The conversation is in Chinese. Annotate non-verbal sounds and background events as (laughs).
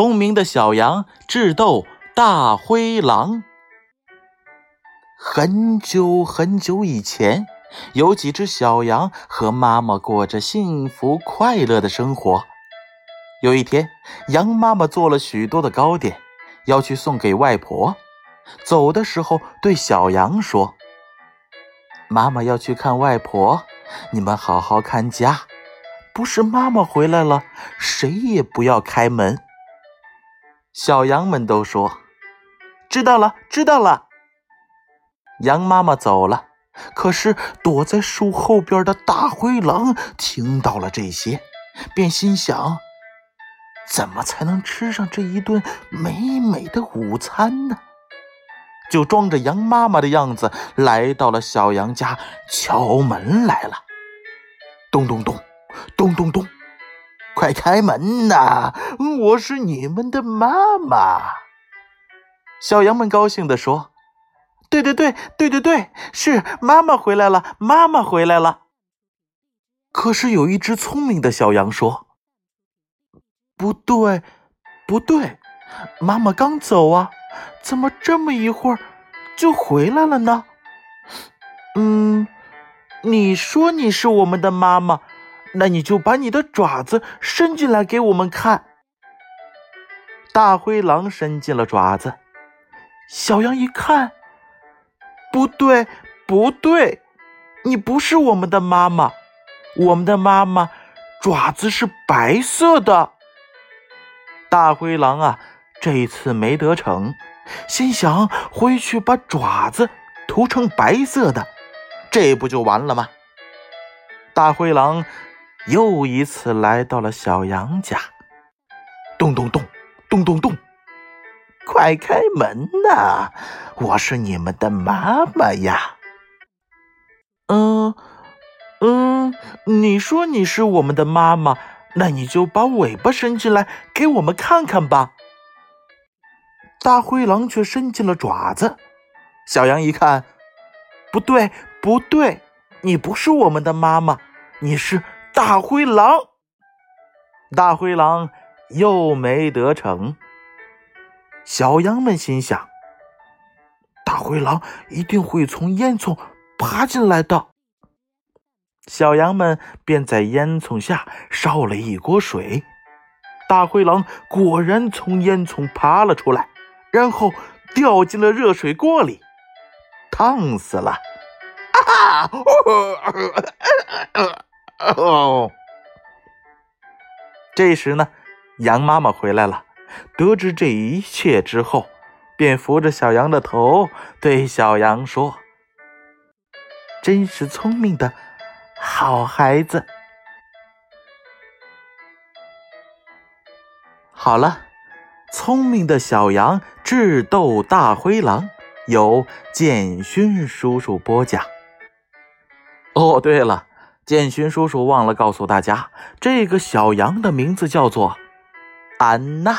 聪明的小羊智斗大灰狼。很久很久以前，有几只小羊和妈妈过着幸福快乐的生活。有一天，羊妈妈做了许多的糕点，要去送给外婆。走的时候，对小羊说：“妈妈要去看外婆，你们好好看家。不是妈妈回来了，谁也不要开门。”小羊们都说：“知道了，知道了。”羊妈妈走了，可是躲在树后边的大灰狼听到了这些，便心想：“怎么才能吃上这一顿美美的午餐呢？”就装着羊妈妈的样子来到了小羊家，敲门来了。咚咚咚，咚咚咚。快开门呐！我是你们的妈妈。小羊们高兴地说：“对对对对对对，是妈妈回来了，妈妈回来了。”可是有一只聪明的小羊说：“不对，不对，妈妈刚走啊，怎么这么一会儿就回来了呢？”嗯，你说你是我们的妈妈。那你就把你的爪子伸进来给我们看。大灰狼伸进了爪子，小羊一看，不对，不对，你不是我们的妈妈，我们的妈妈爪子是白色的。大灰狼啊，这次没得逞，心想回去把爪子涂成白色的，这不就完了吗？大灰狼。又一次来到了小羊家，咚咚咚，咚咚咚，快开门呐！我是你们的妈妈呀。嗯嗯，你说你是我们的妈妈，那你就把尾巴伸进来给我们看看吧。大灰狼却伸进了爪子，小羊一看，不对不对，你不是我们的妈妈，你是。大灰狼，大灰狼又没得逞。小羊们心想：大灰狼一定会从烟囱爬进来的。小羊们便在烟囱下烧了一锅水，大灰狼果然从烟囱爬了出来，然后掉进了热水锅里，烫死了！啊！(laughs) (laughs) 哦，这时呢，羊妈妈回来了。得知这一切之后，便扶着小羊的头，对小羊说：“真是聪明的好孩子。”好了，聪明的小羊智斗大灰狼，由建勋叔叔播讲。哦，对了。建勋叔叔忘了告诉大家，这个小羊的名字叫做安娜。